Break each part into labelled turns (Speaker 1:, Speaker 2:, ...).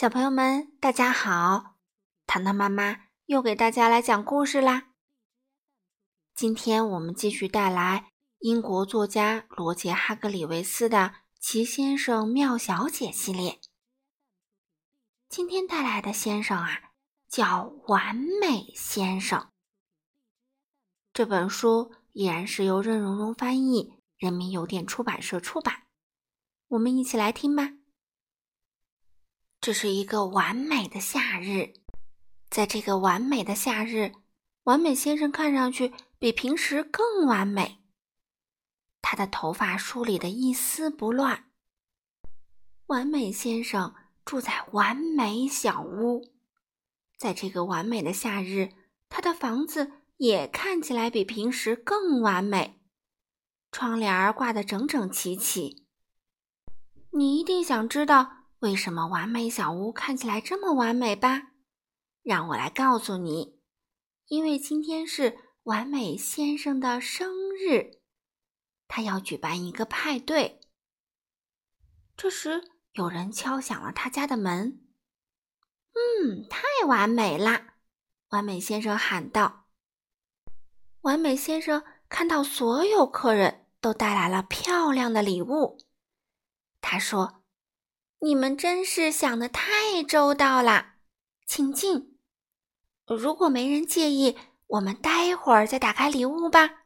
Speaker 1: 小朋友们，大家好！糖糖妈妈又给大家来讲故事啦。今天我们继续带来英国作家罗杰·哈格里维斯的《奇先生妙小姐》系列。今天带来的先生啊，叫完美先生。这本书依然是由任溶溶翻译，人民邮电出版社出版。我们一起来听吧。这是一个完美的夏日，在这个完美的夏日，完美先生看上去比平时更完美。他的头发梳理的一丝不乱。完美先生住在完美小屋，在这个完美的夏日，他的房子也看起来比平时更完美，窗帘挂得整整齐齐。你一定想知道。为什么完美小屋看起来这么完美吧？让我来告诉你，因为今天是完美先生的生日，他要举办一个派对。这时，有人敲响了他家的门。嗯，太完美啦！完美先生喊道。完美先生看到所有客人都带来了漂亮的礼物，他说。你们真是想的太周到了，请进。如果没人介意，我们待会儿再打开礼物吧。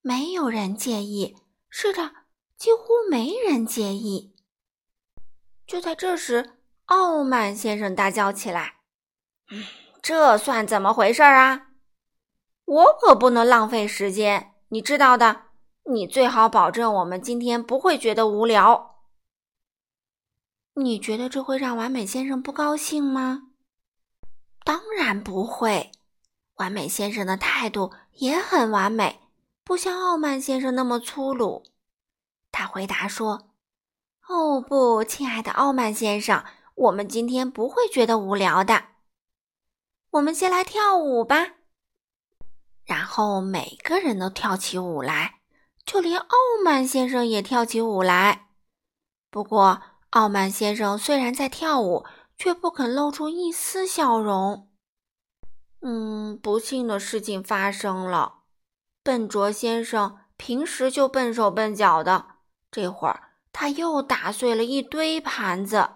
Speaker 1: 没有人介意，是的，几乎没人介意。就在这时，傲慢先生大叫起来：“嗯，这算怎么回事啊？我可不能浪费时间，你知道的。你最好保证我们今天不会觉得无聊。”你觉得这会让完美先生不高兴吗？当然不会。完美先生的态度也很完美，不像傲慢先生那么粗鲁。他回答说：“哦不，亲爱的傲慢先生，我们今天不会觉得无聊的。我们先来跳舞吧。”然后每个人都跳起舞来，就连傲慢先生也跳起舞来。不过，傲慢先生虽然在跳舞，却不肯露出一丝笑容。嗯，不幸的事情发生了。笨拙先生平时就笨手笨脚的，这会儿他又打碎了一堆盘子。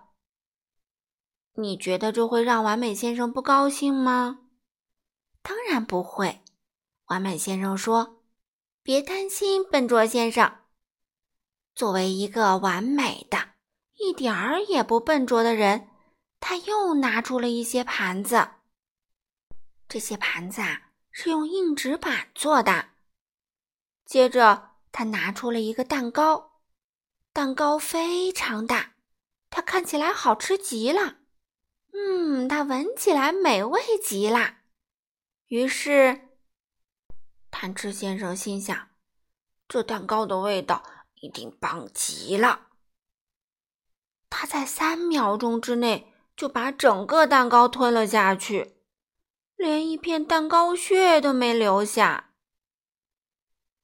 Speaker 1: 你觉得这会让完美先生不高兴吗？当然不会。完美先生说：“别担心，笨拙先生。作为一个完美的。”一点儿也不笨拙的人，他又拿出了一些盘子。这些盘子啊是用硬纸板做的。接着，他拿出了一个蛋糕，蛋糕非常大，它看起来好吃极了。嗯，它闻起来美味极了。于是，贪吃先生心想：这蛋糕的味道一定棒极了。他在三秒钟之内就把整个蛋糕吞了下去，连一片蛋糕屑都没留下。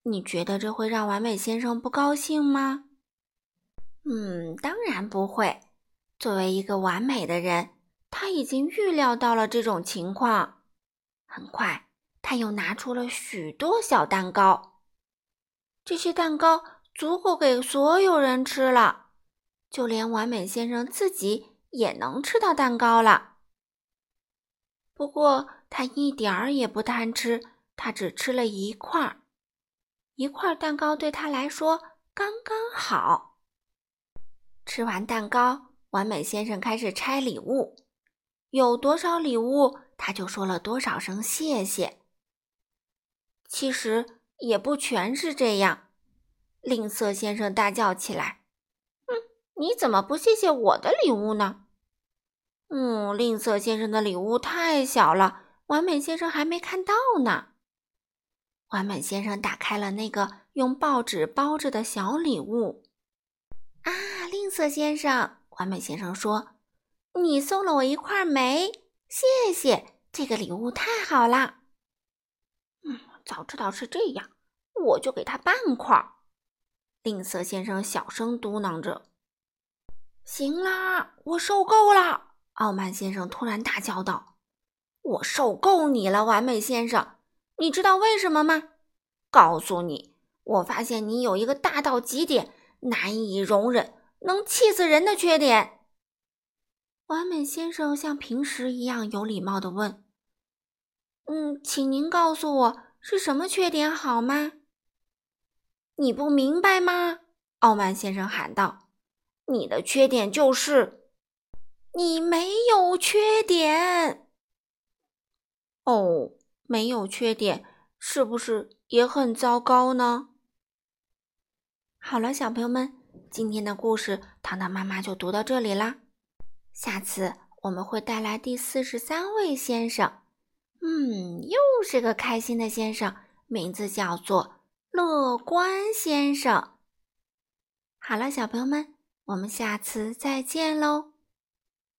Speaker 1: 你觉得这会让完美先生不高兴吗？嗯，当然不会。作为一个完美的人，他已经预料到了这种情况。很快，他又拿出了许多小蛋糕，这些蛋糕足够给所有人吃了。就连完美先生自己也能吃到蛋糕了。不过他一点儿也不贪吃，他只吃了一块儿。一块蛋糕对他来说刚刚好。吃完蛋糕，完美先生开始拆礼物，有多少礼物，他就说了多少声谢谢。其实也不全是这样，吝啬先生大叫起来。你怎么不谢谢我的礼物呢？嗯，吝啬先生的礼物太小了，完美先生还没看到呢。完美先生打开了那个用报纸包着的小礼物。啊，吝啬先生，完美先生说：“你送了我一块煤，谢谢，这个礼物太好了。”嗯，早知道是这样，我就给他半块。吝啬先生小声嘟囔着。行啦，我受够了！傲慢先生突然大叫道：“我受够你了，完美先生！你知道为什么吗？告诉你，我发现你有一个大到极点、难以容忍、能气死人的缺点。”完美先生像平时一样有礼貌的问：“嗯，请您告诉我是什么缺点好吗？”你不明白吗？傲慢先生喊道：“你的缺点就是你没有缺点。”哦，没有缺点是不是也很糟糕呢？好了，小朋友们，今天的故事糖糖妈妈就读到这里啦。下次我们会带来第四十三位先生。嗯，又是个开心的先生，名字叫做乐观先生。好了，小朋友们，我们下次再见喽。